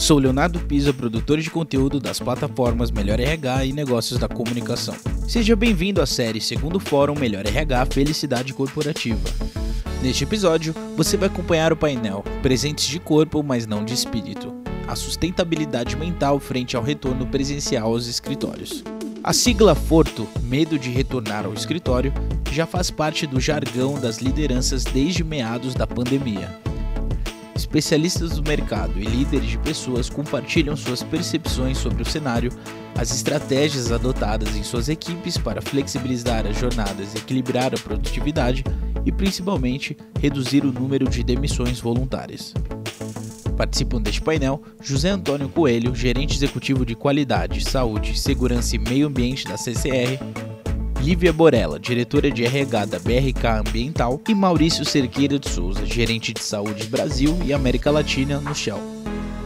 Sou Leonardo Pisa, produtor de conteúdo das plataformas Melhor RH e Negócios da Comunicação. Seja bem-vindo à série Segundo Fórum Melhor RH Felicidade Corporativa. Neste episódio, você vai acompanhar o painel Presentes de Corpo, mas não de Espírito. A sustentabilidade mental frente ao retorno presencial aos escritórios. A sigla Forto, medo de retornar ao escritório, já faz parte do jargão das lideranças desde meados da pandemia. Especialistas do mercado e líderes de pessoas compartilham suas percepções sobre o cenário, as estratégias adotadas em suas equipes para flexibilizar as jornadas, equilibrar a produtividade e, principalmente, reduzir o número de demissões voluntárias. Participam deste painel José Antônio Coelho, gerente executivo de qualidade, saúde, segurança e meio ambiente da CCR, Lívia Borella, diretora de RH da BRK Ambiental, e Maurício Cerqueira de Souza, gerente de saúde Brasil e América Latina no Shell.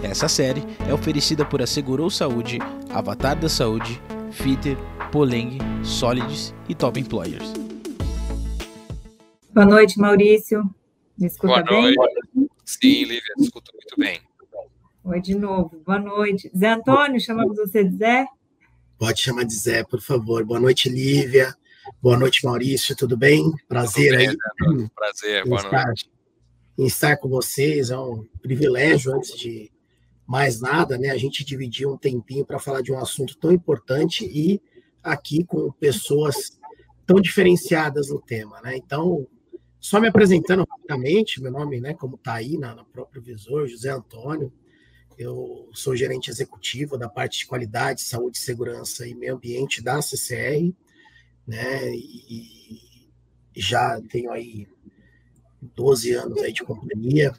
Essa série é oferecida por Assegurou Saúde, Avatar da Saúde, Fitter, Poleng, Solids e Top Employers. Boa noite, Maurício. Me escuta Boa noite. bem? Sim, Lívia, escuto muito bem. Oi, de novo. Boa noite. Zé Antônio, chamamos você de Zé? Pode chamar de Zé, por favor. Boa noite, Lívia. Boa noite, Maurício. Tudo bem? Prazer Tudo bem, aí. Zé? Prazer, boa estar, noite. em estar com vocês. É um privilégio, antes de mais nada, né? A gente dividir um tempinho para falar de um assunto tão importante e aqui com pessoas tão diferenciadas no tema, né? Então, só me apresentando rapidamente, meu nome, né, como está aí na, na própria visor, José Antônio. Eu sou gerente executivo da parte de qualidade, saúde, segurança e meio ambiente da CCR, né? E já tenho aí 12 anos aí de companhia,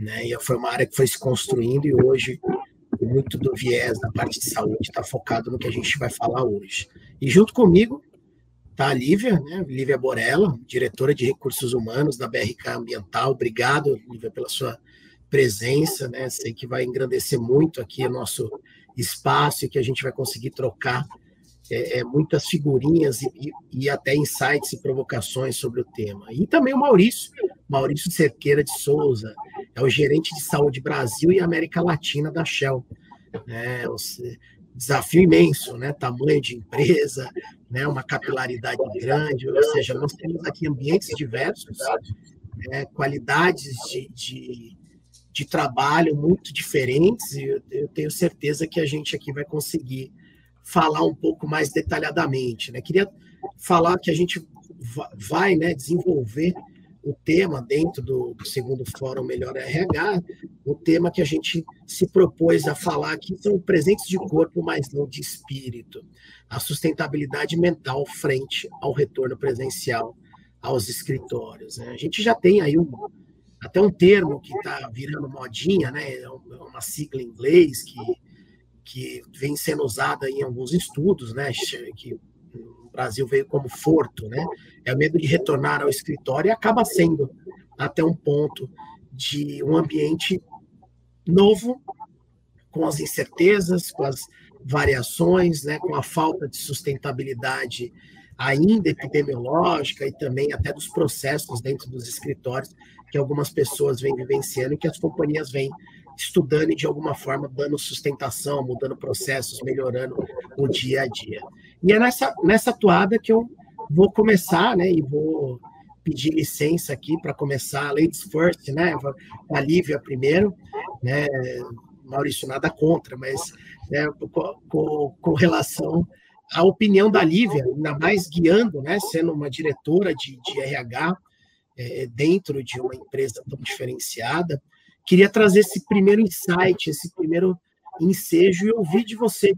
né? E foi uma área que foi se construindo e hoje muito do viés da parte de saúde está focado no que a gente vai falar hoje. E junto comigo tá a Lívia, né? Lívia Borella, diretora de recursos humanos da BRK Ambiental. Obrigado, Lívia, pela sua presença, né? Sei que vai engrandecer muito aqui o nosso espaço e que a gente vai conseguir trocar é, é, muitas figurinhas e, e, até insights e provocações sobre o tema. E também o Maurício, Maurício Cerqueira de Souza, é o gerente de saúde Brasil e América Latina da Shell. É, desafio imenso, né? Tamanho de empresa, né? Uma capilaridade grande, ou seja, nós temos aqui ambientes diversos, né? qualidades de, de de trabalho muito diferentes, e eu, tenho certeza que a gente aqui vai conseguir falar um pouco mais detalhadamente. Né? Queria falar que a gente vai né, desenvolver o tema dentro do, do, segundo Fórum Melhor RH, o tema que a gente se propôs a falar aqui são presentes de corpo, mas não de espírito. A sustentabilidade mental frente ao retorno presencial aos escritórios. Né? A gente já tem aí um, até um termo que está virando modinha, né? É, é uma sigla em inglês que, que vem sendo usada em alguns estudos, né? Que no Brasil veio como forto, né? É o medo de retornar ao escritório e acaba sendo até um ponto de um ambiente novo, com as incertezas, com as variações, né? Com a falta de sustentabilidade ainda epidemiológica e também até dos processos dentro dos escritórios que algumas pessoas vêm vivenciando e que as companhias vêm estudando e de alguma forma dando sustentação, mudando processos, melhorando o dia a dia. E é nessa, nessa toada que eu vou começar, né, e vou pedir licença aqui para começar, ladies first, né, a Lívia primeiro, né, Maurício, nada contra, mas né, com, com, relação à opinião da Lívia, ainda mais guiando, né, sendo uma diretora de, de RH, é, dentro de uma empresa tão diferenciada. Queria trazer esse primeiro insight, esse primeiro ensejo e ouvir de você,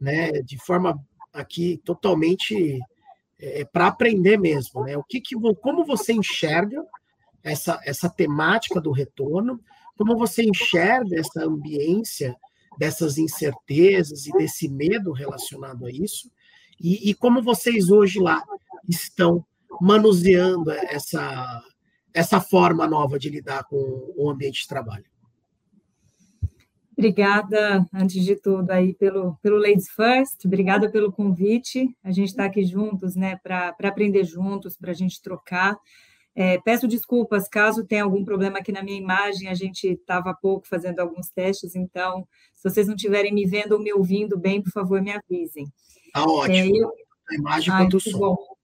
né, de forma aqui totalmente é, para aprender mesmo, né? O que, que como você enxerga essa essa temática do retorno, como você enxerga essa ambiência dessas incertezas e desse medo relacionado a isso, e, e como vocês hoje lá estão manuseando essa, essa forma nova de lidar com o ambiente de trabalho. Obrigada, antes de tudo, aí pelo, pelo Ladies First, obrigada pelo convite. A gente está aqui juntos, né, para aprender juntos, para a gente trocar. É, peço desculpas caso tenha algum problema aqui na minha imagem, a gente estava há pouco fazendo alguns testes, então, se vocês não estiverem me vendo ou me ouvindo bem, por favor, me avisem. Tá ótimo, é, eu... a imagem quanto o som. Bom.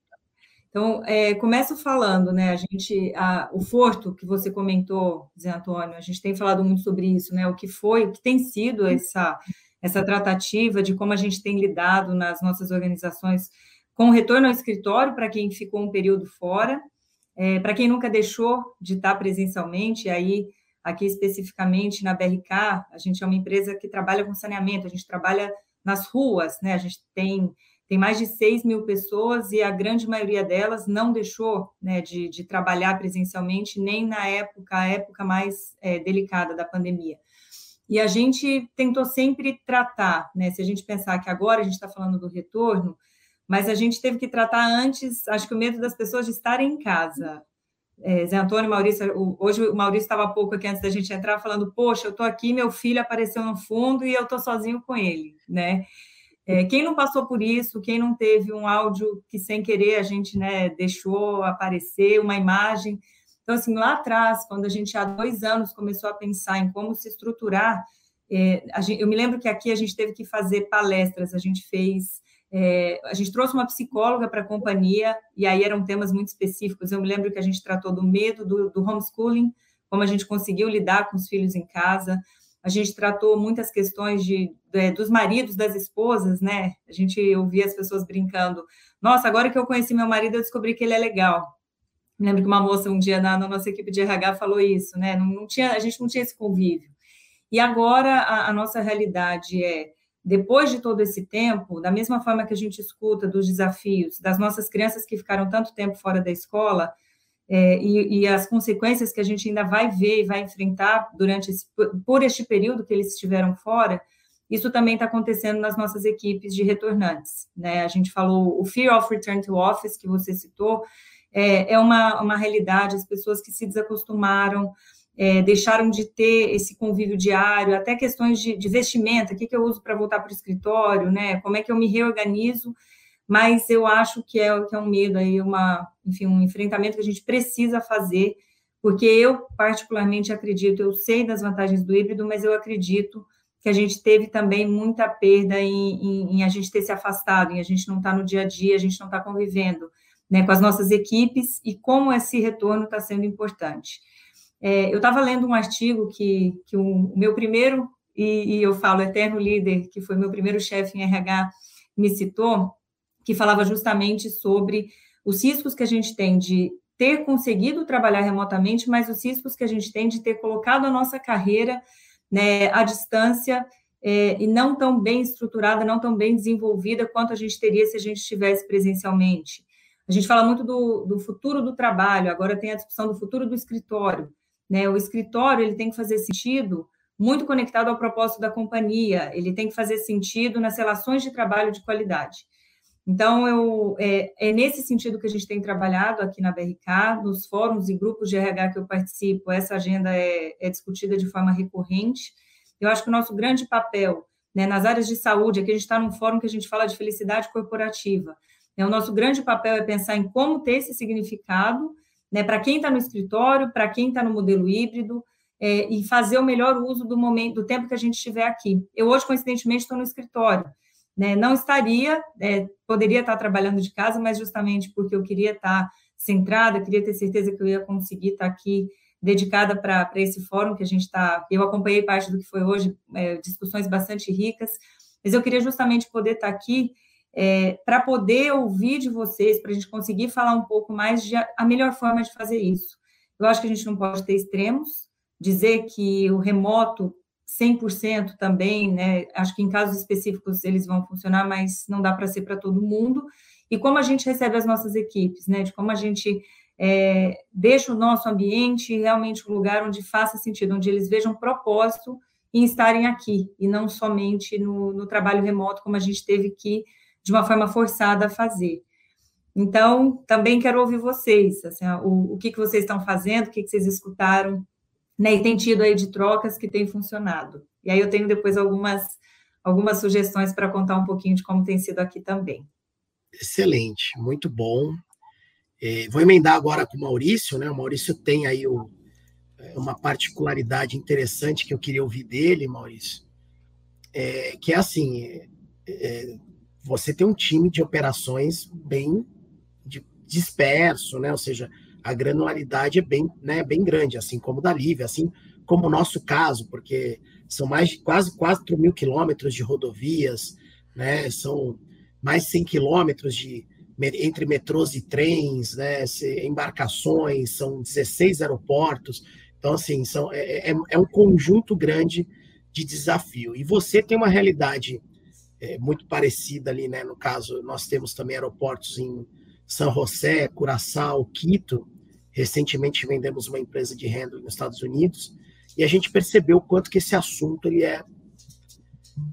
Então, é, começo falando, né, a gente, a, o Forto, que você comentou, Zé Antônio, a gente tem falado muito sobre isso, né, o que foi, o que tem sido essa, essa tratativa de como a gente tem lidado nas nossas organizações com o retorno ao escritório para quem ficou um período fora, é, Para quem nunca deixou de estar presencialmente, aí aqui especificamente na BRK, a gente é uma empresa que trabalha com saneamento, a gente trabalha nas ruas, né? A gente tem, tem mais de 6 mil pessoas e a grande maioria delas não deixou né, de, de trabalhar presencialmente nem na época, a época mais é, delicada da pandemia. E a gente tentou sempre tratar, né? Se a gente pensar que agora a gente está falando do retorno, mas a gente teve que tratar antes, acho que o medo das pessoas de estarem em casa. É, Zé Antônio, Maurício, o, hoje o Maurício estava pouco aqui antes da gente entrar falando, poxa, eu estou aqui, meu filho apareceu no fundo e eu estou sozinho com ele, né? É, quem não passou por isso, quem não teve um áudio que sem querer a gente né, deixou aparecer, uma imagem. Então, assim, lá atrás, quando a gente há dois anos começou a pensar em como se estruturar, é, gente, eu me lembro que aqui a gente teve que fazer palestras, a gente fez é, a gente trouxe uma psicóloga para a companhia, e aí eram temas muito específicos. Eu me lembro que a gente tratou do medo do, do homeschooling, como a gente conseguiu lidar com os filhos em casa. A gente tratou muitas questões de, de, dos maridos, das esposas, né? A gente ouvia as pessoas brincando. Nossa, agora que eu conheci meu marido, eu descobri que ele é legal. Lembro que uma moça um dia na, na nossa equipe de RH falou isso, né? Não, não, tinha, a gente não tinha esse convívio. E agora a, a nossa realidade é depois de todo esse tempo, da mesma forma que a gente escuta dos desafios das nossas crianças que ficaram tanto tempo fora da escola, é, e, e, as consequências que a gente ainda vai ver e vai enfrentar durante esse, por este período que eles estiveram fora, isso também está acontecendo nas nossas equipes de retornantes. Né? A gente falou o Fear of Return to Office, que você citou, é, é uma, uma realidade, as pessoas que se desacostumaram, é, deixaram de ter esse convívio diário, até questões de, de vestimenta, o que, que eu uso para voltar para o escritório, né? Como é que eu me reorganizo, mas eu acho que é, que é um medo aí, uma, enfim, um enfrentamento que a gente precisa fazer, porque eu particularmente acredito, eu sei das vantagens do híbrido, mas eu acredito que a gente teve também muita perda em, em, em a gente ter se afastado, em a gente não estar tá no dia a dia, a gente não estar tá convivendo né, com as nossas equipes e como esse retorno está sendo importante. É, eu estava lendo um artigo que, que o, meu primeiro, e, e, eu falo eterno líder, que foi meu primeiro chefe em RH, me citou, que falava justamente sobre os riscos que a gente tem de ter conseguido trabalhar remotamente, mas os riscos que a gente tem de ter colocado a nossa carreira né, à distância é, e não tão bem estruturada, não tão bem desenvolvida quanto a gente teria se a gente estivesse presencialmente. A gente fala muito do, do futuro do trabalho, agora tem a discussão do futuro do escritório. Né? O escritório ele tem que fazer sentido muito conectado ao propósito da companhia, ele tem que fazer sentido nas relações de trabalho de qualidade. Então, eu, é, é, nesse sentido que a gente tem trabalhado aqui na BRK, nos fóruns e grupos de RH que eu participo, essa agenda é, é discutida de forma recorrente. Eu acho que o nosso grande papel né, nas áreas de saúde, aqui a gente está num fórum que a gente fala de felicidade corporativa. Né, o nosso grande papel é pensar em como ter esse significado né, para quem está no escritório, para quem está no modelo híbrido, é, e fazer o melhor uso do momento, do tempo que a gente estiver aqui. Eu hoje, coincidentemente, estou no escritório. Né, não estaria, é, poderia estar trabalhando de casa, mas justamente porque eu queria estar centrada, queria ter certeza que eu ia conseguir estar aqui dedicada para esse fórum que a gente está. Eu acompanhei parte do que foi hoje, é, discussões bastante ricas, mas eu queria justamente poder estar aqui é, para poder ouvir de vocês, para a gente conseguir falar um pouco mais de a, a melhor forma de fazer isso. Eu acho que a gente não pode ter extremos, dizer que o remoto 100% também, né? Acho que em casos específicos eles vão funcionar, mas não dá para ser para todo mundo. E como a gente recebe as nossas equipes, né? De como a gente é, deixa o nosso ambiente realmente um lugar onde faça sentido, onde eles vejam propósito em estarem aqui e não somente no, no trabalho remoto, como a gente teve que de uma forma forçada fazer. Então, também quero ouvir vocês, assim, o, o que, que vocês estão fazendo, o que, que vocês escutaram, né, e tem tido aí de trocas que tem funcionado. E aí eu tenho depois algumas, algumas sugestões para contar um pouquinho de como tem sido aqui também. Excelente, muito bom. É, vou emendar agora com o Maurício, né? O Maurício tem aí o, é, uma particularidade interessante que eu queria ouvir dele, Maurício, é, que é assim, é, é você tem um time de operações bem disperso, né? Ou seja, a granularidade é bem, né, bem grande, assim como da Lívia, assim como o nosso caso, porque são mais de quase 4 mil quilômetros de rodovias, né? São mais 100 quilômetros de entre metrôs e trens, né? Embarcações, são 16 aeroportos. Então, assim, são, é, é, é um conjunto grande de desafio. E você tem uma realidade é, muito parecida ali, né? No caso, nós temos também aeroportos em São José, Curaçao, Quito. Recentemente vendemos uma empresa de handling nos Estados Unidos e a gente percebeu o quanto que esse assunto ele é,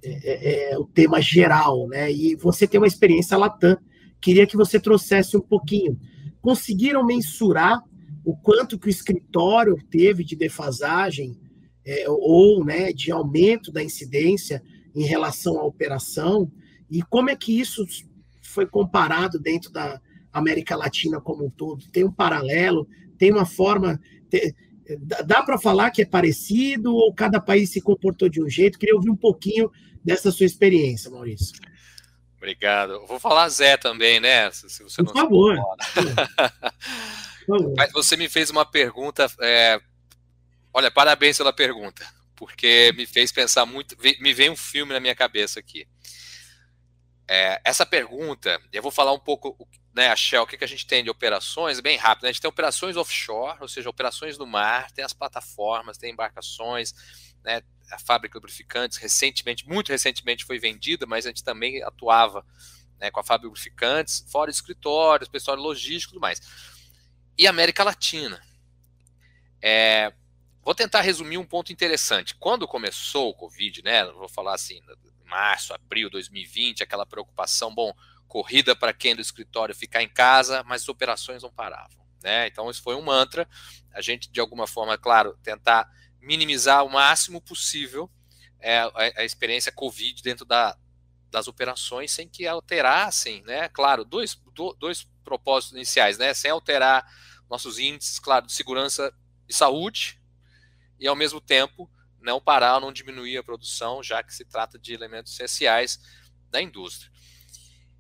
é, é, é o tema geral, né? E você tem uma experiência Latam, queria que você trouxesse um pouquinho. Conseguiram mensurar o quanto que o escritório teve de defasagem é, ou né, de aumento da incidência em relação à operação e como é que isso foi comparado dentro da América Latina como um todo? Tem um paralelo? Tem uma forma? Tem, dá para falar que é parecido ou cada país se comportou de um jeito? Queria ouvir um pouquinho dessa sua experiência, Maurício. Obrigado. Vou falar Zé também, né? Se você Por favor. Por favor. Mas você me fez uma pergunta. É... Olha, parabéns pela pergunta, porque me fez pensar muito. Me veio um filme na minha cabeça aqui. É, essa pergunta, eu vou falar um pouco né, a Shell, o que, que a gente tem de operações, bem rápido. Né? A gente tem operações offshore, ou seja, operações no mar, tem as plataformas, tem embarcações, né, a fábrica de lubrificantes, recentemente, muito recentemente foi vendida, mas a gente também atuava né, com a fábrica de lubrificantes, fora escritórios, pessoal logístico e tudo mais. E América Latina. É, vou tentar resumir um ponto interessante. Quando começou o Covid, né, vou falar assim, março, abril de 2020, aquela preocupação, bom, corrida para quem do escritório ficar em casa, mas as operações não paravam. Né? Então, isso foi um mantra. A gente, de alguma forma, claro, tentar minimizar o máximo possível é, a, a, experiência Covid dentro da, das operações sem que alterassem, né? Claro, dois, do, dois propósitos iniciais, né? Sem alterar nossos índices, claro, de segurança e saúde, e ao mesmo tempo não parar, não diminuir a produção, já que se trata de elementos essenciais da indústria.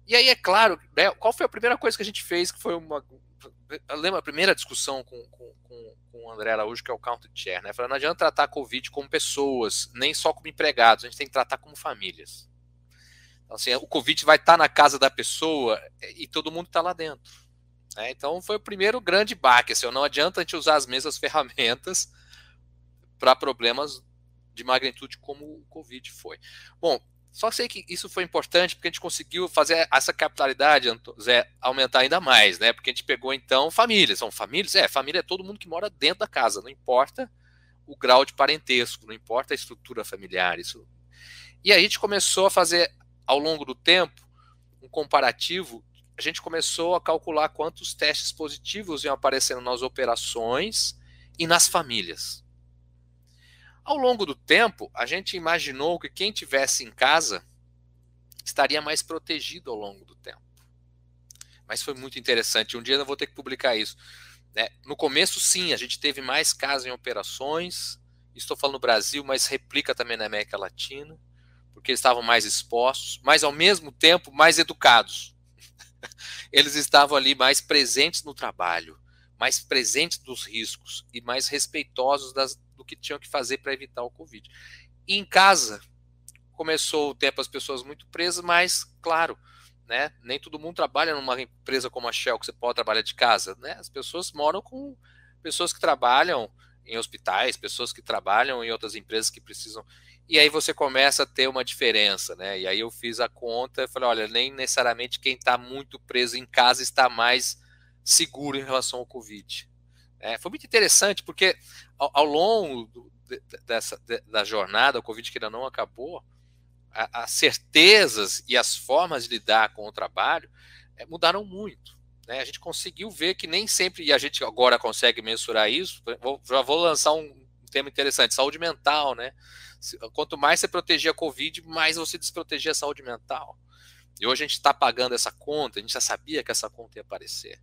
E aí, é claro, né, qual foi a primeira coisa que a gente fez, que foi uma. Eu lembro a primeira discussão com, com, com, o André Araújo, que é o Counter Chair, né? Falando, não adianta tratar a Covid como pessoas, nem só como empregados, a gente tem que tratar como famílias. Então, assim, o Covid vai estar na casa da pessoa e todo mundo está lá dentro. Né? Então, foi o primeiro grande baque. Assim, não adianta a gente usar as mesmas ferramentas para problemas de magnitude como o Covid foi. Bom, só sei que isso foi importante porque a gente conseguiu fazer essa capitalidade, Zé, aumentar ainda mais, né? Porque a gente pegou então famílias. São famílias? É, família é todo mundo que mora dentro da casa, não importa o grau de parentesco, não importa a estrutura familiar. Isso. E aí a gente começou a fazer, ao longo do tempo, um comparativo. A gente começou a calcular quantos testes positivos iam aparecendo nas operações e nas famílias. Ao longo do tempo, a gente imaginou que quem tivesse em casa estaria mais protegido ao longo do tempo. Mas foi muito interessante. Um dia eu vou ter que publicar isso. Né? No começo, sim, a gente teve mais casos em operações. Estou falando no Brasil, mas replica também na América Latina, porque eles estavam mais expostos, mas ao mesmo tempo mais educados. Eles estavam ali mais presentes no trabalho, mais presentes dos riscos e mais respeitosos das, do que tinham que fazer para evitar o Covid. E em casa, começou o tempo as pessoas muito presas, mas, claro, né, nem todo mundo trabalha numa empresa como a Shell, que você pode trabalhar de casa. Né? As pessoas moram com pessoas que trabalham em hospitais, pessoas que trabalham em outras empresas que precisam. E aí você começa a ter uma diferença, né? E aí eu fiz a conta e falei, olha, nem necessariamente quem está muito preso em casa está mais seguro em relação ao Covid. É, foi muito interessante, porque ao, ao longo do, de, dessa, de, da jornada, o Covid que ainda não acabou, as certezas e as formas de lidar com o trabalho é, mudaram muito. Né? A gente conseguiu ver que nem sempre, e a gente agora consegue mensurar isso, vou, já vou lançar um tema interessante, saúde mental, né? Quanto mais você protegia a Covid, mais você desprotegia a saúde mental. E hoje a gente está pagando essa conta, a gente já sabia que essa conta ia aparecer.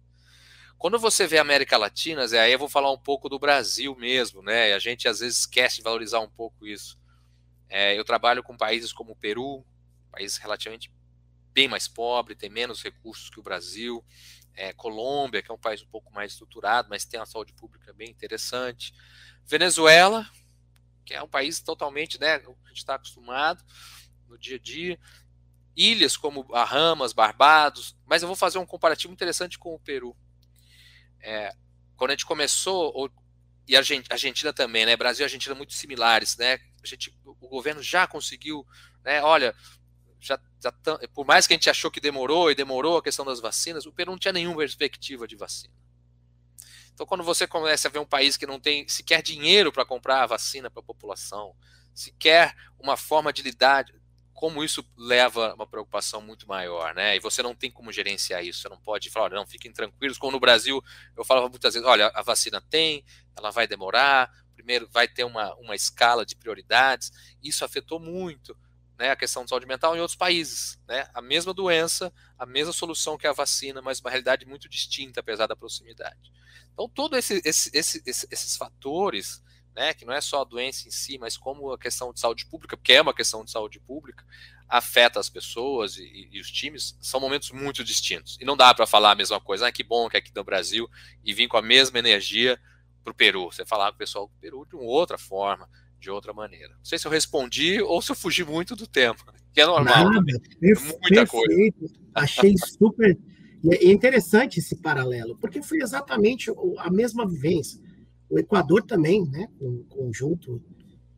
Quando você vê América Latina, Zé, aí eu vou falar um pouco do Brasil mesmo, né? A gente às vezes esquece de valorizar um pouco isso. É, eu trabalho com países como o Peru, país relativamente bem mais pobre, tem menos recursos que o Brasil. É, Colômbia, que é um país um pouco mais estruturado, mas tem uma saúde pública bem interessante. Venezuela, que é um país totalmente, né, a gente está acostumado no dia a dia. Ilhas como Bahamas, Barbados, mas eu vou fazer um comparativo interessante com o Peru. É, quando a gente começou, ou, e a Argentina também, né? Brasil e Argentina muito similares, né? A gente, o governo já conseguiu, né? Olha, já, já por mais que a gente achou que demorou e demorou a questão das vacinas, o Peru não tinha nenhuma perspectiva de vacina. Então, quando você começa a ver um país que não tem sequer dinheiro para comprar a vacina para a população, sequer uma forma de lidar, como isso leva a uma preocupação muito maior, né? E você não tem como gerenciar isso, você não pode falar, não, fiquem tranquilos, como no Brasil eu falava muitas vezes, olha, a vacina tem, ela vai demorar, primeiro vai ter uma, uma escala de prioridades, isso afetou muito né, a questão de saúde mental em outros países. Né? A mesma doença, a mesma solução que a vacina, mas uma realidade muito distinta, apesar da proximidade. Então, todos esse, esse, esse, esses fatores, né, que não é só a doença em si, mas como a questão de saúde pública, porque é uma questão de saúde pública, afeta as pessoas e, e os times, são momentos muito distintos. E não dá para falar a mesma coisa, ah, que bom que é aqui no Brasil, e vir com a mesma energia para o Peru. Você falar com o pessoal do Peru de uma outra forma, de outra maneira. Não sei se eu respondi ou se eu fugi muito do tema, que é normal. Nada, perfe Muita coisa. Achei super. é interessante esse paralelo, porque foi exatamente a mesma vivência. O Equador também, né, com um conjunto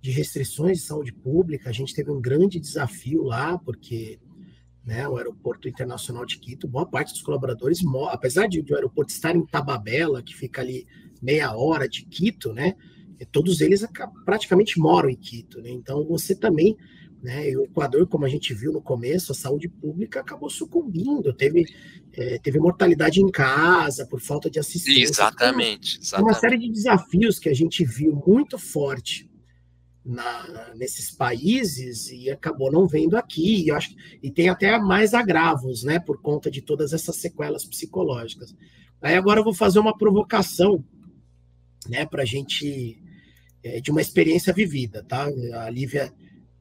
de restrições de saúde pública, a gente teve um grande desafio lá, porque né, o aeroporto internacional de Quito, boa parte dos colaboradores, apesar de, o aeroporto estar em Tababela, que fica ali meia hora de Quito, né, todos eles praticamente moram em Quito, né? Então você também, né? O Equador, como a gente viu no começo, a saúde pública acabou sucumbindo, teve é, teve mortalidade em casa por falta de assistência. Exatamente, exatamente. Uma série de desafios que a gente viu muito forte na, nesses países e acabou não vendo aqui. E, acho, e tem até mais agravos, né? Por conta de todas essas sequelas psicológicas. Aí agora eu vou fazer uma provocação, né? Para a gente é, de uma experiência vivida, tá? A Lívia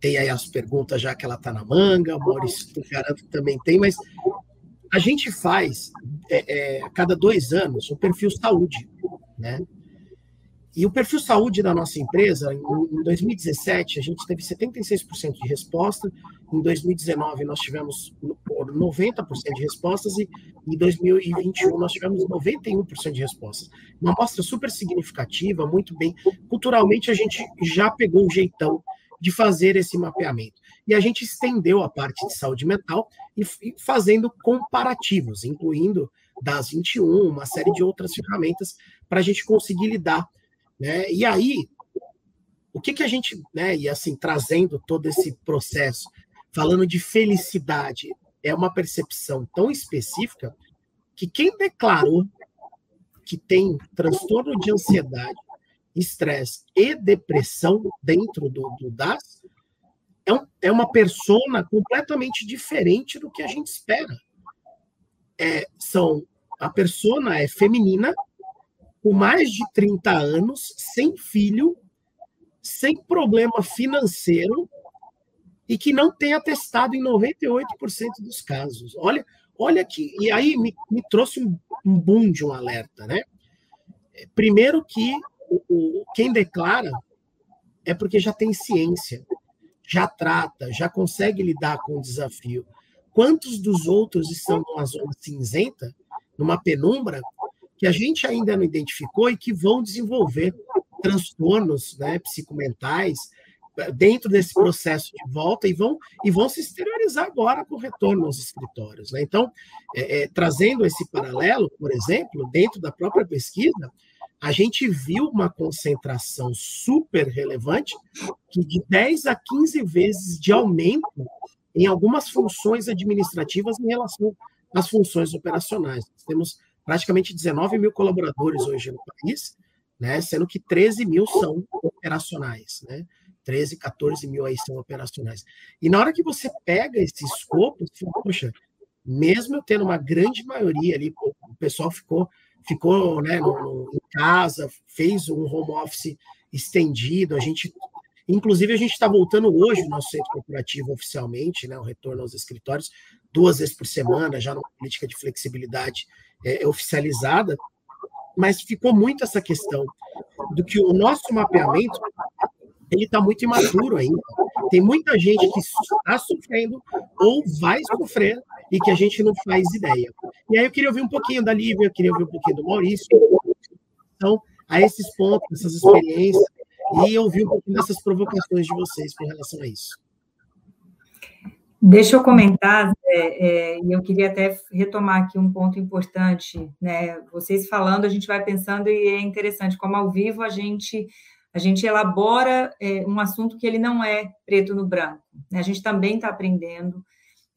tem aí as perguntas já que ela está na manga, o Maurício garanto também tem, mas a gente faz é, é, cada dois anos um perfil saúde, né? E o perfil saúde da nossa empresa, em 2017, a gente teve 76% de resposta, em 2019 nós tivemos 90% de respostas e em 2021 nós tivemos 91% de respostas. Uma amostra super significativa, muito bem. Culturalmente a gente já pegou um jeitão de fazer esse mapeamento. E a gente estendeu a parte de saúde mental e fazendo comparativos, incluindo das 21, uma série de outras ferramentas para a gente conseguir lidar né? E aí, o que, que a gente, né, e assim, trazendo todo esse processo, falando de felicidade, é uma percepção tão específica que quem declarou que tem transtorno de ansiedade, estresse e depressão dentro do, do DAS é, um, é uma persona completamente diferente do que a gente espera. É, são a persona é feminina com mais de 30 anos, sem filho, sem problema financeiro e que não tem atestado em 98% dos casos. Olha, olha que e aí me, me trouxe um, um boom de um alerta, né? Primeiro que o, quem declara é porque já tem ciência, já trata, já consegue lidar com o desafio. Quantos dos outros estão numa zona cinzenta, numa penumbra, que a gente ainda não identificou e que vão desenvolver transtornos né, psicomentais dentro desse processo de volta e vão, e vão se exteriorizar agora com o retorno aos escritórios. Né? Então, é, é, trazendo esse paralelo, por exemplo, dentro da própria pesquisa, a gente viu uma concentração super relevante que de 10 a 15 vezes de aumento em algumas funções administrativas em relação às funções operacionais. Temos praticamente 19 mil colaboradores hoje no país, né, sendo que 13 mil são operacionais, né? 13, 14 mil aí são operacionais. E na hora que você pega esse escopo, você fala, poxa, mesmo eu tendo uma grande maioria ali, o pessoal ficou ficou né, no, no, em casa, fez um home office estendido. A gente, inclusive, a gente está voltando hoje o nosso centro corporativo oficialmente, né, o retorno aos escritórios, duas vezes por semana, já numa política de flexibilidade é, oficializada. Mas ficou muito essa questão do que o nosso mapeamento ele está muito imaturo ainda. Tem muita gente que está sofrendo ou vai sofrer e que a gente não faz ideia. E aí eu queria ouvir um pouquinho da Lívia, queria ouvir um pouquinho do Maurício, então, a esses pontos, essas experiências, e ouvir um pouquinho dessas provocações de vocês com relação a isso. Deixa eu comentar, é, e eu queria até retomar aqui um ponto importante, né? Vocês falando, a gente vai pensando e é interessante como ao vivo a gente a gente elabora é, um assunto que ele não é preto no branco. Né? A gente também está aprendendo.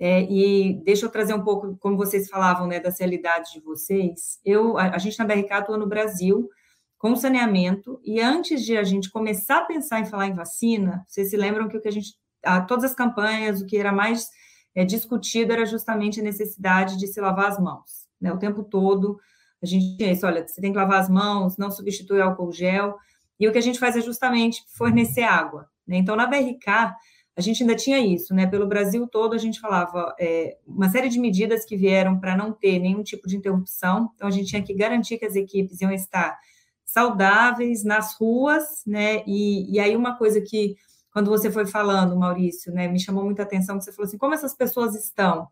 É, e deixa eu trazer um pouco, como vocês falavam, né, das realidades de vocês. Eu, a, a gente na BRK atua no Brasil com saneamento, e antes de a gente começar a pensar em falar em vacina, vocês se lembram que o que a gente, a, todas as campanhas, o que era mais é, discutido era justamente a necessidade de se lavar as mãos, né, o tempo todo. A gente tinha isso, olha, você tem que lavar as mãos, não substitui álcool gel. E o que a gente faz é justamente fornecer água. Né? Então, na BRK, a gente ainda tinha isso, né? Pelo Brasil todo, a gente falava é, uma série de medidas que vieram para não ter nenhum tipo de interrupção. Então, a gente tinha que garantir que as equipes iam estar saudáveis nas ruas, né? E, e aí, uma coisa que, quando você foi falando, Maurício, né, me chamou muita atenção, que você falou assim: como essas pessoas estão?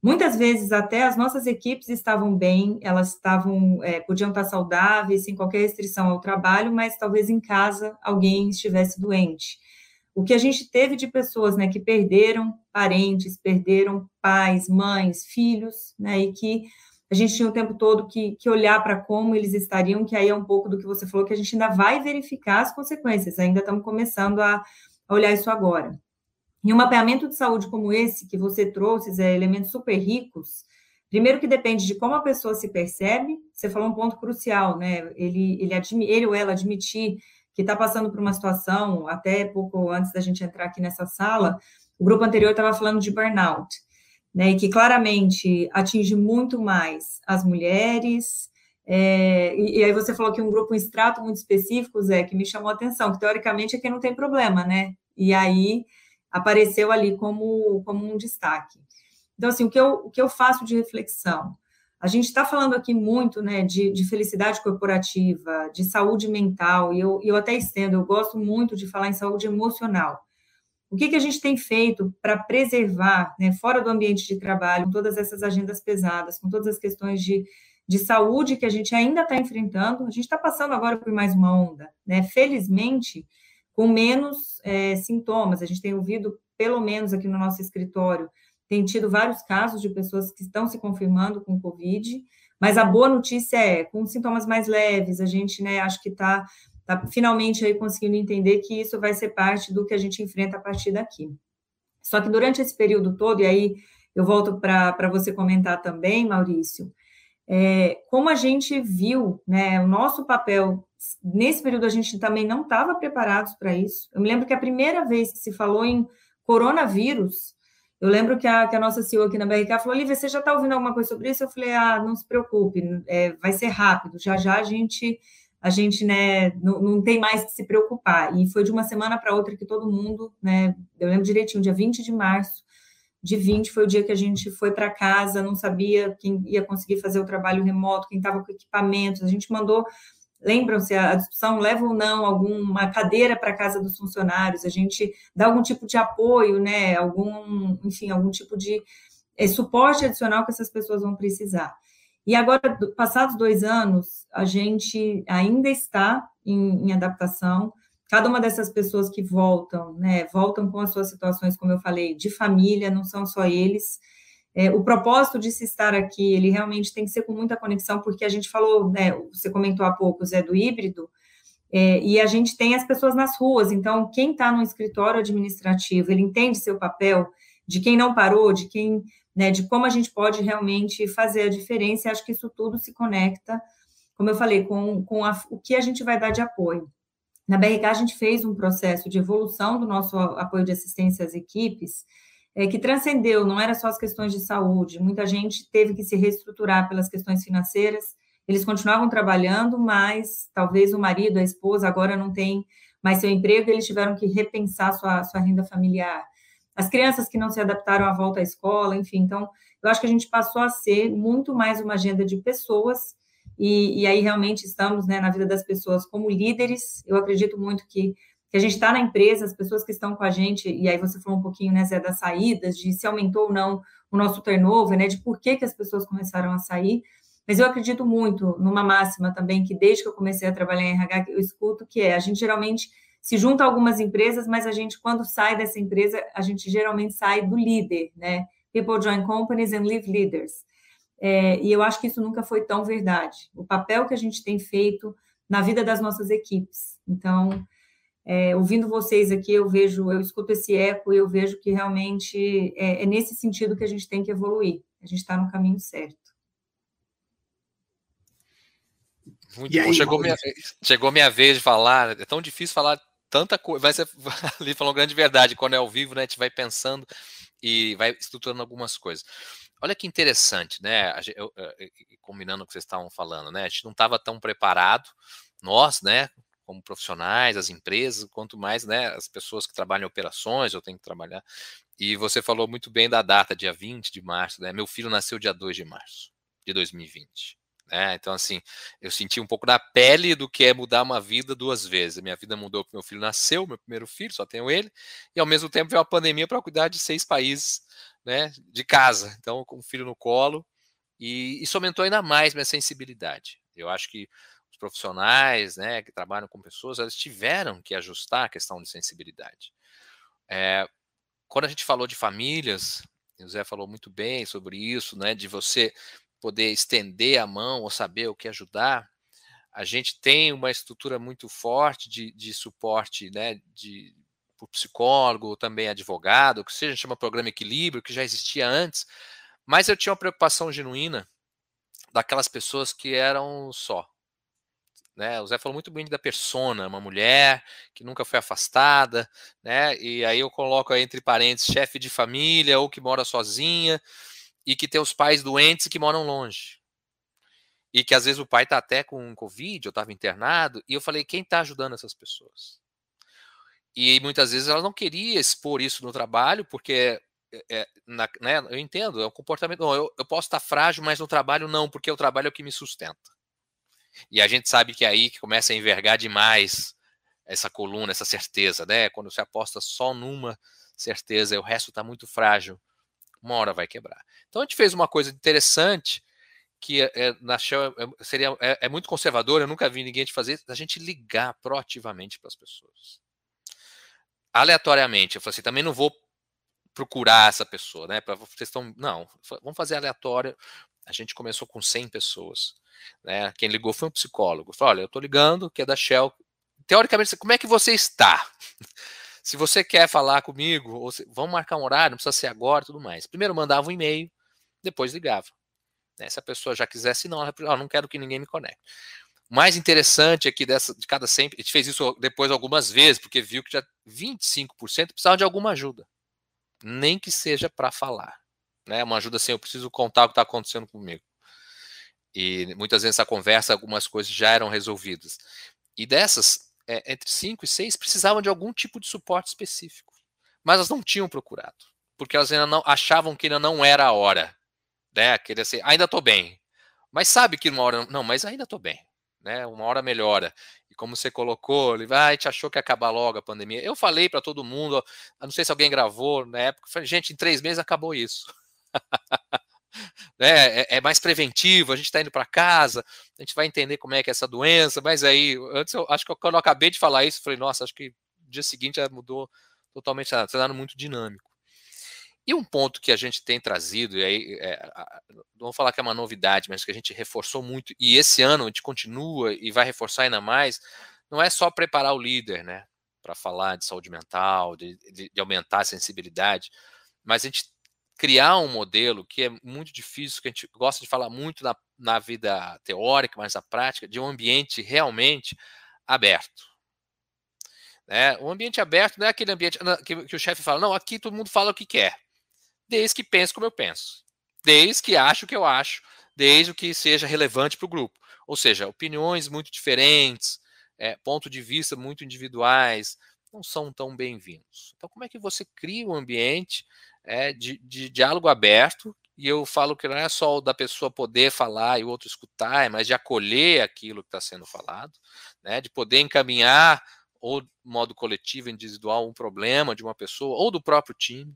Muitas vezes até as nossas equipes estavam bem, elas estavam, é, podiam estar saudáveis, sem qualquer restrição ao trabalho, mas talvez em casa alguém estivesse doente. O que a gente teve de pessoas né, que perderam parentes, perderam pais, mães, filhos, né, e que a gente tinha o tempo todo que, que olhar para como eles estariam, que aí é um pouco do que você falou, que a gente ainda vai verificar as consequências, ainda estamos começando a, a olhar isso agora. E um mapeamento de saúde como esse que você trouxe, é elementos super ricos. Primeiro que depende de como a pessoa se percebe. Você falou um ponto crucial, né? Ele, ele, ele ou ela admitir que está passando por uma situação, até pouco antes da gente entrar aqui nessa sala, o grupo anterior estava falando de burnout, né? E que claramente atinge muito mais as mulheres. É, e, e, aí você falou que um grupo, um extrato muito específico, Zé, que me chamou a atenção, que teoricamente é quem não tem problema, né? E aí apareceu ali como, como um destaque. Então, assim, o que eu, o que eu faço de reflexão? A gente está falando aqui muito né, de, de, felicidade corporativa, de saúde mental, e eu, eu até estendo, eu gosto muito de falar em saúde emocional. O que, que a gente tem feito para preservar, né, fora do ambiente de trabalho, com todas essas agendas pesadas, com todas as questões de, de saúde que a gente ainda está enfrentando? A gente está passando agora por mais uma onda. Né? Felizmente, com menos é, sintomas. A gente tem ouvido, pelo menos aqui no nosso escritório, tem tido vários casos de pessoas que estão se confirmando com Covid, mas a boa notícia é, com sintomas mais leves, a gente, né, acho que está tá finalmente aí conseguindo entender que isso vai ser parte do que a gente enfrenta a partir daqui. Só que durante esse período todo, e aí eu volto para você comentar também, Maurício, é, como a gente viu, né, o nosso papel nesse período a gente também não estava preparados para isso. Eu me lembro que a primeira vez que se falou em coronavírus, eu lembro que a, que a nossa CEO aqui na BRK falou, Olivia, você já está ouvindo alguma coisa sobre isso? Eu falei, ah, não se preocupe, é, vai ser rápido, já já a gente, a gente né, não, não tem mais que se preocupar. E foi de uma semana para outra que todo mundo, né, eu lembro direitinho, dia 20 de março, de 20 foi o dia que a gente foi para casa, não sabia quem ia conseguir fazer o trabalho remoto, quem estava com equipamentos, a gente mandou Lembram-se, a discussão leva ou não alguma cadeira para a casa dos funcionários, a gente dá algum tipo de apoio, né? Algum, enfim, algum tipo de é, suporte adicional que essas pessoas vão precisar. E agora, passados dois anos, a gente ainda está em, em adaptação. Cada uma dessas pessoas que voltam, né, voltam com as suas situações, como eu falei, de família, não são só eles. É, o propósito de se estar aqui, ele realmente tem que ser com muita conexão, porque a gente falou, né, você comentou há pouco, Zé, do híbrido, é, e a gente tem as pessoas nas ruas, então quem está no escritório administrativo, ele entende seu papel, de quem não parou, de quem, né, de como a gente pode realmente fazer a diferença, e acho que isso tudo se conecta, como eu falei, com, com a, o que a gente vai dar de apoio. Na BRK, a gente fez um processo de evolução do nosso apoio de assistência às equipes, é, que transcendeu, não era só as questões de saúde, muita gente teve que se reestruturar pelas questões financeiras, eles continuavam trabalhando, mas talvez o marido, a esposa, agora não tem mais seu emprego, eles tiveram que repensar sua, sua renda familiar. As crianças que não se adaptaram à volta à escola, enfim, então, eu acho que a gente passou a ser muito mais uma agenda de pessoas, e, e aí realmente estamos né, na vida das pessoas como líderes. Eu acredito muito que, que a gente está na empresa, as pessoas que estão com a gente, e aí você falou um pouquinho, né, Zé, das saídas, de se aumentou ou não o nosso turnover, né, de por que, que as pessoas começaram a sair. Mas eu acredito muito numa máxima também, que desde que eu comecei a trabalhar em RH, eu escuto, que é, a gente geralmente se junta a algumas empresas, mas a gente, quando sai dessa empresa, a gente geralmente sai do líder, né? People join companies and leave leaders. É, e eu acho que isso nunca foi tão verdade. O papel que a gente tem feito na vida das nossas equipes. Então, é, ouvindo vocês aqui, eu vejo, eu escuto esse eco e eu vejo que realmente é, é nesse sentido que a gente tem que evoluir. A gente está no caminho certo. Muito e bom. Aí, chegou, minha, chegou minha vez de falar. É tão difícil falar tanta coisa. Vai ser ali falando grande verdade. Quando é ao vivo, né, a gente vai pensando e vai estruturando algumas coisas. Olha que interessante, né? Eu, eu, eu, combinando o que vocês estavam falando, né? A gente não estava tão preparado, nós, né? Como profissionais, as empresas, quanto mais, né? As pessoas que trabalham em operações, eu tenho que trabalhar. E você falou muito bem da data, dia 20 de março, né? Meu filho nasceu dia 2 de março de 2020. Né? Então, assim, eu senti um pouco na pele do que é mudar uma vida duas vezes. minha vida mudou porque meu filho nasceu, meu primeiro filho, só tenho ele, e ao mesmo tempo veio a pandemia para cuidar de seis países né, de casa. Então, com o filho no colo, e isso aumentou ainda mais minha sensibilidade. Eu acho que profissionais né, que trabalham com pessoas, eles tiveram que ajustar a questão de sensibilidade. É, quando a gente falou de famílias, o Zé falou muito bem sobre isso, né, de você poder estender a mão ou saber o que ajudar, a gente tem uma estrutura muito forte de, de suporte, né, de por psicólogo, também advogado, que seja, chama programa equilíbrio, que já existia antes, mas eu tinha uma preocupação genuína daquelas pessoas que eram só. Né? O Zé falou muito bem da persona, uma mulher que nunca foi afastada, né? E aí eu coloco aí entre parênteses chefe de família ou que mora sozinha, e que tem os pais doentes que moram longe. E que às vezes o pai está até com Covid, eu estava internado, e eu falei, quem está ajudando essas pessoas? E muitas vezes ela não queria expor isso no trabalho, porque é, na, né, eu entendo, é um comportamento. Eu, eu posso estar frágil, mas no trabalho não, porque o trabalho é o que me sustenta. E a gente sabe que é aí que começa a envergar demais essa coluna, essa certeza, né? Quando você aposta só numa certeza e o resto está muito frágil, uma hora vai quebrar. Então a gente fez uma coisa interessante que é, na Shell é, seria é, é, muito conservador, eu nunca vi ninguém te fazer, a gente ligar proativamente para as pessoas. Aleatoriamente, eu falei assim, também não vou procurar essa pessoa, né? Para vocês estão, não, vamos fazer aleatório. A gente começou com 100 pessoas, né? Quem ligou foi um psicólogo. Falou, olha, eu estou ligando, que é da Shell. Teoricamente, como é que você está? Se você quer falar comigo, ou se, vamos marcar um horário, não precisa ser agora tudo mais. Primeiro mandava um e-mail, depois ligava. Né? Se a pessoa já quisesse, não, ela, não quero que ninguém me conecte. O mais interessante aqui dessa, de cada 100, a gente fez isso depois algumas vezes, porque viu que já 25% precisavam de alguma ajuda. Nem que seja para falar. Né? Uma ajuda assim, eu preciso contar o que está acontecendo comigo. E muitas vezes essa conversa, algumas coisas já eram resolvidas. E dessas, é, entre 5 e 6 precisavam de algum tipo de suporte específico. Mas elas não tinham procurado, porque elas ainda não achavam que ainda não era a hora. Né? Queria assim, ainda estou bem. Mas sabe que uma hora. Não, mas ainda estou bem. Né? Uma hora melhora. E como você colocou, ele vai, ah, te achou que ia acabar logo a pandemia. Eu falei para todo mundo, não sei se alguém gravou na época, falei, gente, em três meses acabou isso. né, é, é, mais preventivo, a gente está indo para casa, a gente vai entender como é que é essa doença, mas aí, antes eu acho que quando eu acabei de falar isso, falei, nossa, acho que dia seguinte já mudou totalmente, está sendo muito dinâmico. E um ponto que a gente tem trazido, e aí, é, falar que é uma novidade, mas que a gente reforçou muito, e esse ano a gente continua e vai reforçar ainda mais, não é só preparar o líder, né, para falar de saúde mental, de, de, de aumentar a sensibilidade, mas a gente criar um modelo que é muito difícil, que a gente gosta de falar muito na, na vida teórica, mas na prática, de um ambiente realmente aberto. Né? Um ambiente aberto não é aquele ambiente que, que o chefe fala, não, aqui todo mundo fala o que quer, desde que pense como eu penso, desde que acho o que eu acho, desde que seja relevante para o grupo. Ou seja, opiniões muito diferentes, é, pontos de vista muito individuais, não são tão bem-vindos. Então, como é que você cria um ambiente é, de, de diálogo aberto? E eu falo que não é só da pessoa poder falar e o outro escutar, mas de acolher aquilo que está sendo falado, né, de poder encaminhar ou de modo coletivo, individual, um problema de uma pessoa ou do próprio time,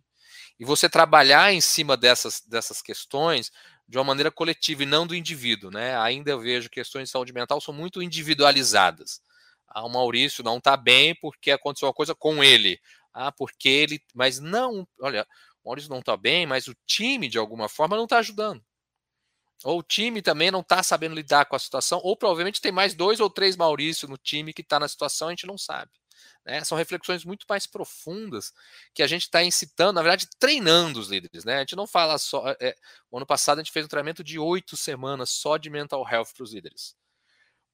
e você trabalhar em cima dessas, dessas questões de uma maneira coletiva e não do indivíduo. Né? Ainda eu vejo questões de saúde mental são muito individualizadas. Ah, o Maurício não está bem porque aconteceu uma coisa com ele. Ah, porque ele. Mas não, olha, Maurício não está bem, mas o time, de alguma forma, não está ajudando. Ou o time também não está sabendo lidar com a situação, ou provavelmente tem mais dois ou três Maurício no time que está na situação a gente não sabe. Né? São reflexões muito mais profundas que a gente está incitando, na verdade, treinando os líderes. Né? A gente não fala só. É, o ano passado a gente fez um treinamento de oito semanas só de mental health para os líderes.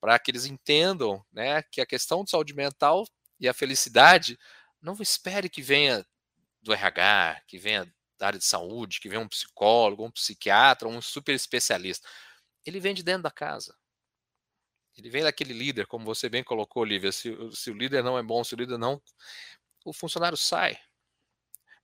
Para que eles entendam né, que a questão de saúde mental e a felicidade não espere que venha do RH, que venha da área de saúde, que venha um psicólogo, um psiquiatra, um super especialista. Ele vem de dentro da casa. Ele vem daquele líder, como você bem colocou, Olivia. Se, se o líder não é bom, se o líder não. O funcionário sai.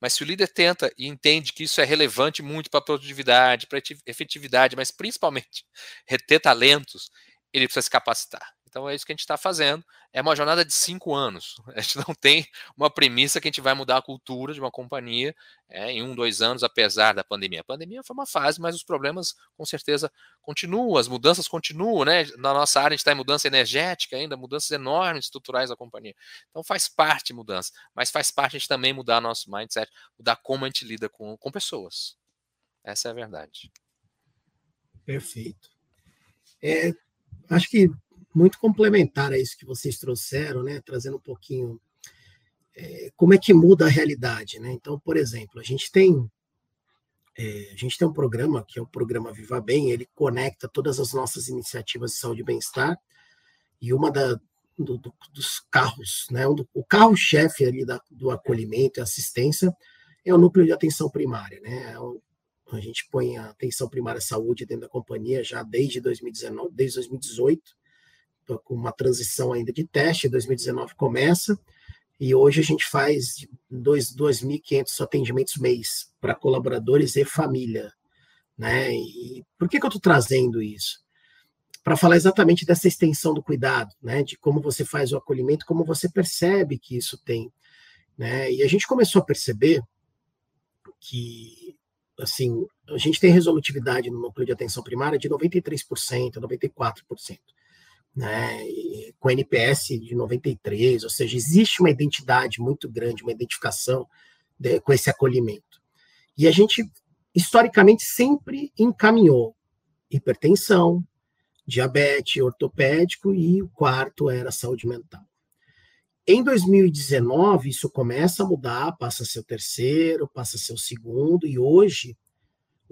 Mas se o líder tenta e entende que isso é relevante muito para a produtividade, para a efetividade, mas principalmente reter talentos, ele precisa se capacitar. Então é isso que a gente está fazendo. É uma jornada de cinco anos. A gente não tem uma premissa que a gente vai mudar a cultura de uma companhia é, em um, dois anos, apesar da pandemia. A pandemia foi uma fase, mas os problemas com certeza continuam, as mudanças continuam, né? Na nossa área a gente está em mudança energética ainda, mudanças enormes estruturais da companhia. Então faz parte mudança, mas faz parte a gente também mudar nosso mindset, mudar como a gente lida com, com pessoas. Essa é a verdade. Perfeito. É, acho que muito complementar a isso que vocês trouxeram, né, trazendo um pouquinho é, como é que muda a realidade, né? Então, por exemplo, a gente tem é, a gente tem um programa que é o programa Viva Bem, ele conecta todas as nossas iniciativas de saúde e bem-estar e uma da, do, do, dos carros, né? o carro-chefe ali da, do acolhimento e assistência é o núcleo de atenção primária, né? É a gente põe a atenção primária à saúde dentro da companhia já desde 2019, desde 2018 com uma transição ainda de teste, 2019 começa, e hoje a gente faz 2.500 atendimentos mês para colaboradores e família. Né? E por que, que eu estou trazendo isso? Para falar exatamente dessa extensão do cuidado, né? de como você faz o acolhimento, como você percebe que isso tem. Né? E a gente começou a perceber que assim, a gente tem resolutividade no núcleo de atenção primária de 93%, 94% né, com NPS de 93, ou seja, existe uma identidade muito grande, uma identificação de, com esse acolhimento. E a gente, historicamente, sempre encaminhou hipertensão, diabetes, ortopédico e o quarto era saúde mental. Em 2019, isso começa a mudar, passa a ser o terceiro, passa a ser o segundo, e hoje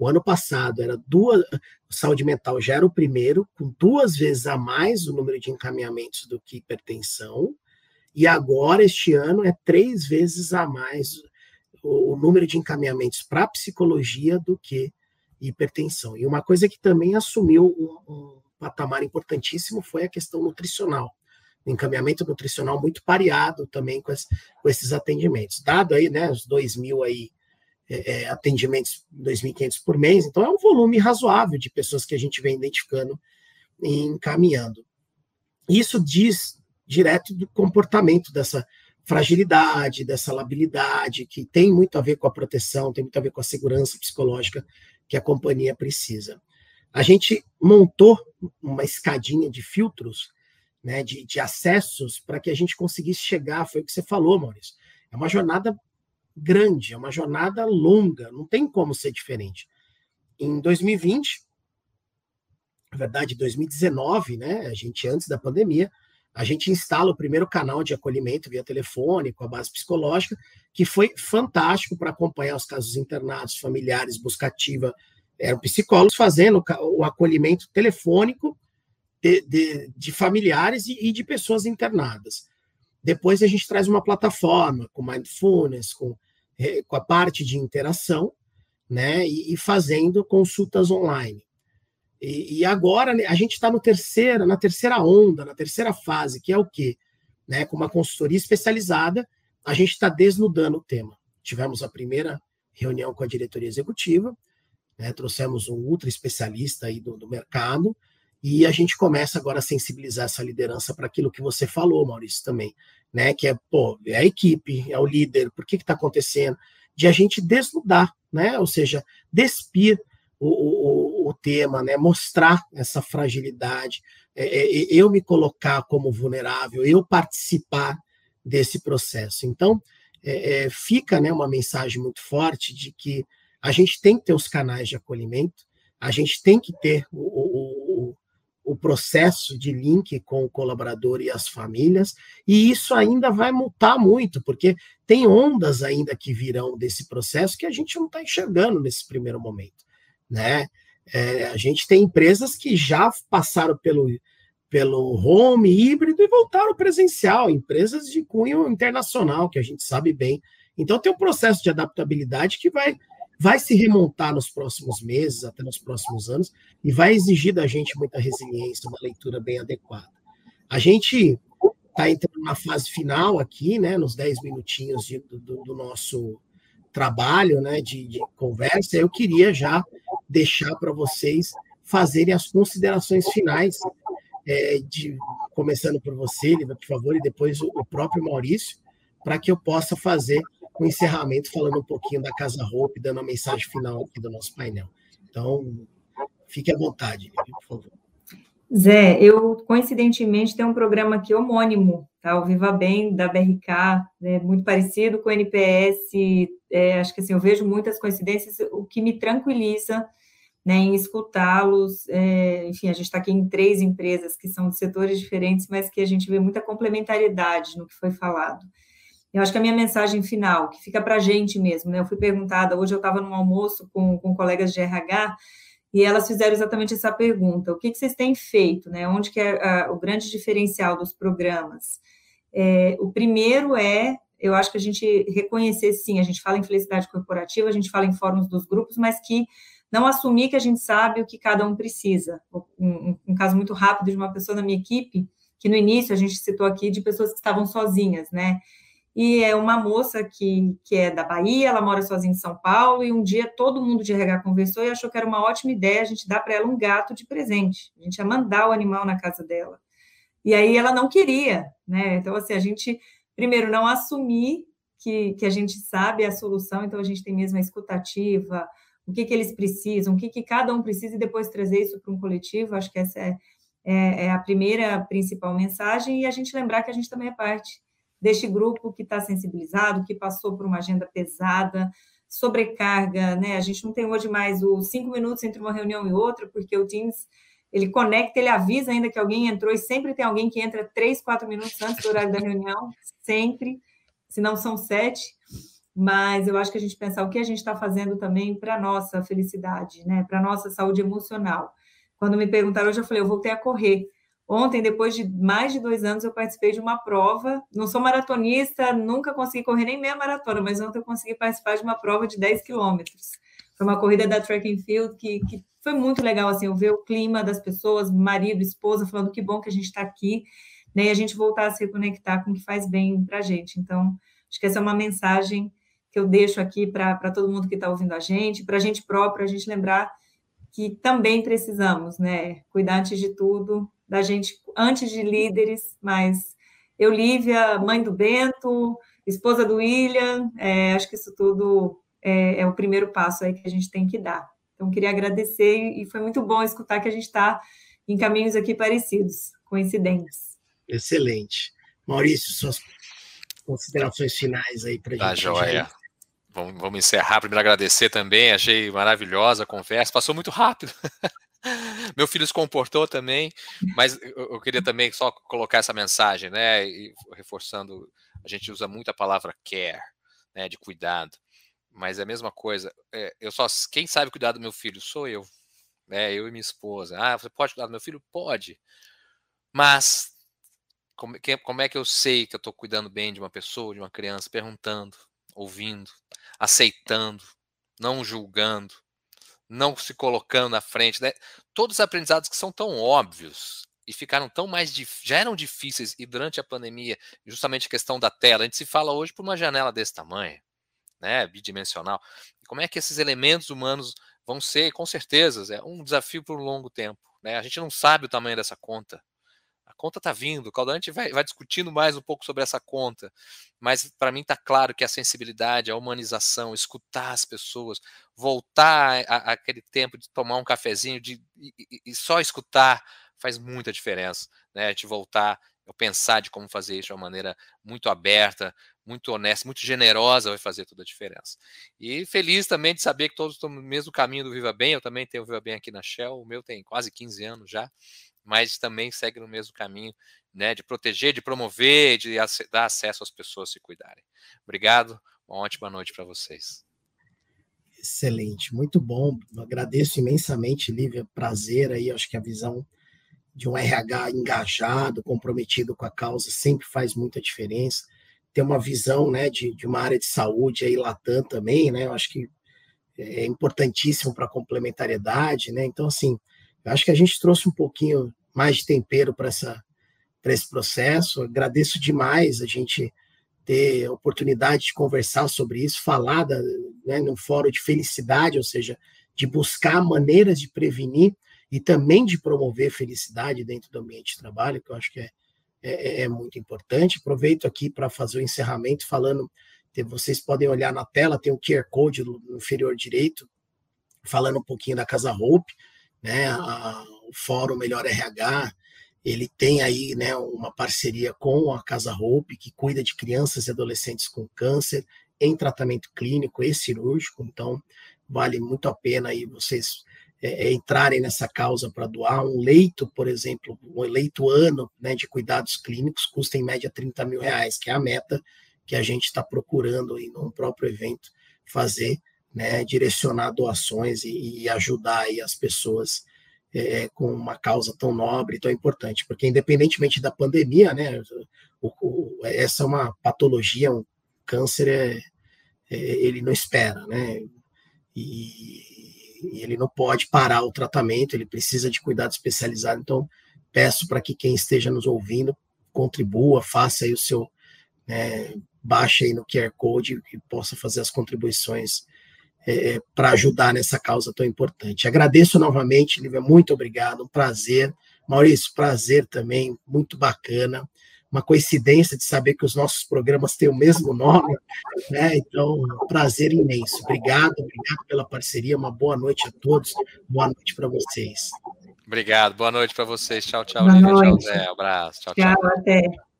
o ano passado era duas, saúde mental já era o primeiro, com duas vezes a mais o número de encaminhamentos do que hipertensão, e agora este ano é três vezes a mais o, o número de encaminhamentos para psicologia do que hipertensão. E uma coisa que também assumiu um, um patamar importantíssimo foi a questão nutricional. Encaminhamento nutricional muito pareado também com, as, com esses atendimentos. Dado aí, né, os dois mil aí é, é atendimentos 2.500 por mês, então é um volume razoável de pessoas que a gente vem identificando e encaminhando. Isso diz direto do comportamento dessa fragilidade, dessa labilidade, que tem muito a ver com a proteção, tem muito a ver com a segurança psicológica que a companhia precisa. A gente montou uma escadinha de filtros, né, de, de acessos, para que a gente conseguisse chegar, foi o que você falou, Maurício. É uma jornada grande, é uma jornada longa, não tem como ser diferente. Em 2020, na verdade, 2019, né, a gente antes da pandemia, a gente instala o primeiro canal de acolhimento via telefone, com a base psicológica, que foi fantástico para acompanhar os casos internados, familiares, buscativa, eram psicólogos fazendo o acolhimento telefônico de, de, de familiares e, e de pessoas internadas. Depois a gente traz uma plataforma com mindfulness, com, eh, com a parte de interação, né, e, e fazendo consultas online. E, e agora né, a gente está terceira, na terceira onda, na terceira fase, que é o quê? Né, com uma consultoria especializada, a gente está desnudando o tema. Tivemos a primeira reunião com a diretoria executiva, né, trouxemos um ultra especialista aí do, do mercado, e a gente começa agora a sensibilizar essa liderança para aquilo que você falou, Maurício, também, né? Que é, pô, é a equipe, é o líder, por que está acontecendo? De a gente desnudar, né? Ou seja, despir o, o, o tema, né? Mostrar essa fragilidade, é, é, eu me colocar como vulnerável, eu participar desse processo. Então, é, é, fica né, uma mensagem muito forte de que a gente tem que ter os canais de acolhimento, a gente tem que ter o, o, o processo de link com o colaborador e as famílias, e isso ainda vai multar muito, porque tem ondas ainda que virão desse processo que a gente não está enxergando nesse primeiro momento. Né? É, a gente tem empresas que já passaram pelo, pelo home híbrido e voltaram presencial, empresas de cunho internacional, que a gente sabe bem. Então tem um processo de adaptabilidade que vai vai se remontar nos próximos meses, até nos próximos anos, e vai exigir da gente muita resiliência, uma leitura bem adequada. A gente está entrando na fase final aqui, né, nos 10 minutinhos de, do, do, nosso trabalho né, de, de conversa. Eu queria já deixar para vocês fazerem as considerações finais, é, de, começando por você, Lívia, por favor, e depois o, o próprio Maurício, para que eu possa fazer o encerramento falando um pouquinho da Casa Roupa, dando a mensagem final aqui do nosso painel. Então, fique à vontade, por favor. Zé, eu coincidentemente tenho um programa aqui homônimo, tá? O Viva Bem da BRK, né? muito parecido com o NPS. É, acho que assim, eu vejo muitas coincidências, o que me tranquiliza né, em escutá-los. É, enfim, a gente está aqui em três empresas que são de setores diferentes, mas que a gente vê muita complementariedade no que foi falado. Eu acho que a minha mensagem final, que fica para a gente mesmo, né? Eu fui perguntada, hoje eu estava num almoço com, com colegas de RH, e elas fizeram exatamente essa pergunta: o que, que vocês têm feito, né? Onde que é a, o grande diferencial dos programas? É, o primeiro é, eu acho que a gente reconhecer, sim, a gente fala em felicidade corporativa, a gente fala em fóruns dos grupos, mas que não assumir que a gente sabe o que cada um precisa. Um, um, caso muito rápido de uma pessoa na minha equipe, que no início a gente citou aqui de pessoas que estavam sozinhas, né? E é uma moça que, que é da Bahia, ela mora sozinha em São Paulo, e um dia todo mundo de RH conversou e achou que era uma ótima ideia a gente dar para ela um gato de presente. A gente ia mandar o animal na casa dela. E aí ela não queria, né? Então, assim, a gente, primeiro, não assumir que, que a gente sabe a solução, então a gente tem mesmo a escutativa, o que, que eles precisam, o que, que cada um precisa, e depois trazer isso para um coletivo. Acho que essa é, é, é a primeira principal mensagem, e a gente lembrar que a gente também é parte deste grupo que está sensibilizado, que passou por uma agenda pesada, sobrecarga, né? A gente não tem hoje mais os cinco minutos entre uma reunião e outra, porque o Teams ele conecta, ele avisa ainda que alguém entrou, e sempre tem alguém que entra três, quatro minutos antes do horário da reunião, sempre, se não são sete. Mas eu acho que a gente pensar o que a gente está fazendo também para a nossa felicidade, né? Para a nossa saúde emocional. Quando me perguntaram hoje, eu falei, eu voltei a correr. Ontem, depois de mais de dois anos, eu participei de uma prova. Não sou maratonista, nunca consegui correr nem meia maratona, mas ontem eu consegui participar de uma prova de 10 quilômetros. Foi uma corrida da Track and Field que, que foi muito legal, assim, eu ver o clima das pessoas, marido, esposa, falando que bom que a gente está aqui, né, e a gente voltar a se reconectar com o que faz bem para a gente. Então, acho que essa é uma mensagem que eu deixo aqui para todo mundo que está ouvindo a gente, para a gente próprio, a gente lembrar que também precisamos, né, cuidar antes de tudo da gente antes de líderes, mas eu, Lívia, mãe do Bento, esposa do William, é, acho que isso tudo é, é, o primeiro passo aí que a gente tem que dar. Então, queria agradecer e foi muito bom escutar que a gente está em caminhos aqui parecidos, coincidentes. Excelente. Maurício, suas considerações finais aí para a tá, gente. Tá, joia. Vamos, vamos encerrar. Primeiro, agradecer também. Achei maravilhosa a conversa. Passou muito rápido. Meu filho se comportou também, mas eu queria também só colocar essa mensagem, né? E reforçando, a gente usa muito a palavra care, né? De cuidado, mas é a mesma coisa. É, eu só quem sabe cuidar do meu filho sou eu, né? Eu e minha esposa. Ah, você pode cuidar do meu filho? Pode, mas como, como é que eu sei que eu estou cuidando bem de uma pessoa, de uma criança? Perguntando, ouvindo, aceitando, não julgando não se colocando na frente, né? Todos os aprendizados que são tão óbvios e ficaram tão mais já eram difíceis e durante a pandemia, justamente a questão da tela, a gente se fala hoje por uma janela desse tamanho, né, bidimensional. como é que esses elementos humanos vão ser, com certeza, é um desafio por um longo tempo, né? A gente não sabe o tamanho dessa conta. A conta está vindo, o Caldante vai, vai discutindo mais um pouco sobre essa conta, mas para mim está claro que a sensibilidade, a humanização, escutar as pessoas, voltar àquele tempo de tomar um cafezinho de, e, e só escutar faz muita diferença, né? De voltar a pensar de como fazer isso de uma maneira muito aberta, muito honesta, muito generosa, vai fazer toda a diferença. E feliz também de saber que todos estão no mesmo caminho do Viva Bem. Eu também tenho o Viva Bem aqui na Shell, o meu tem quase 15 anos já, mas também segue no mesmo caminho, né? De proteger, de promover, de dar acesso às pessoas se cuidarem. Obrigado, uma ótima noite para vocês. Excelente, muito bom. agradeço imensamente, Lívia. Prazer aí, acho que a visão de um RH engajado, comprometido com a causa, sempre faz muita diferença. Ter uma visão né, de, de uma área de saúde aí, Latam também, né? Eu acho que é importantíssimo para a complementariedade, né? Então, assim, eu acho que a gente trouxe um pouquinho mais de tempero para esse processo. Agradeço demais a gente ter a oportunidade de conversar sobre isso, falar da, né, num fórum de felicidade, ou seja, de buscar maneiras de prevenir e também de promover felicidade dentro do ambiente de trabalho, que eu acho que é, é, é muito importante. Aproveito aqui para fazer o encerramento falando, vocês podem olhar na tela, tem o QR Code no inferior direito, falando um pouquinho da Casa Hope, né, a, o Fórum Melhor RH, ele tem aí né, uma parceria com a Casa Hope, que cuida de crianças e adolescentes com câncer em tratamento clínico e cirúrgico, então vale muito a pena aí vocês é, é, entrarem nessa causa para doar. Um leito, por exemplo, um leito ano né, de cuidados clínicos custa em média 30 mil reais, que é a meta que a gente está procurando aí no próprio evento fazer, né, direcionar doações e, e ajudar as pessoas é, com uma causa tão nobre, tão importante, porque independentemente da pandemia, né, o, o, essa é uma patologia, um câncer é, é ele não espera, né, e e ele não pode parar o tratamento, ele precisa de cuidado especializado. Então, peço para que quem esteja nos ouvindo contribua, faça aí o seu, né, baixe aí no QR Code e possa fazer as contribuições é, para ajudar nessa causa tão importante. Agradeço novamente, Lívia, muito obrigado, um prazer. Maurício, prazer também, muito bacana uma coincidência de saber que os nossos programas têm o mesmo nome, né? Então, prazer imenso. Obrigado, obrigado pela parceria. Uma boa noite a todos. Boa noite para vocês. Obrigado. Boa noite para vocês. Tchau, tchau, Lívia. Tchau, Zé. Abraço. Tchau, tchau. Tchau, até.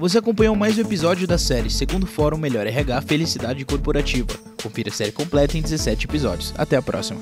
Você acompanhou mais um episódio da série Segundo Fórum Melhor RH Felicidade Corporativa. Confira a série completa em 17 episódios. Até a próxima.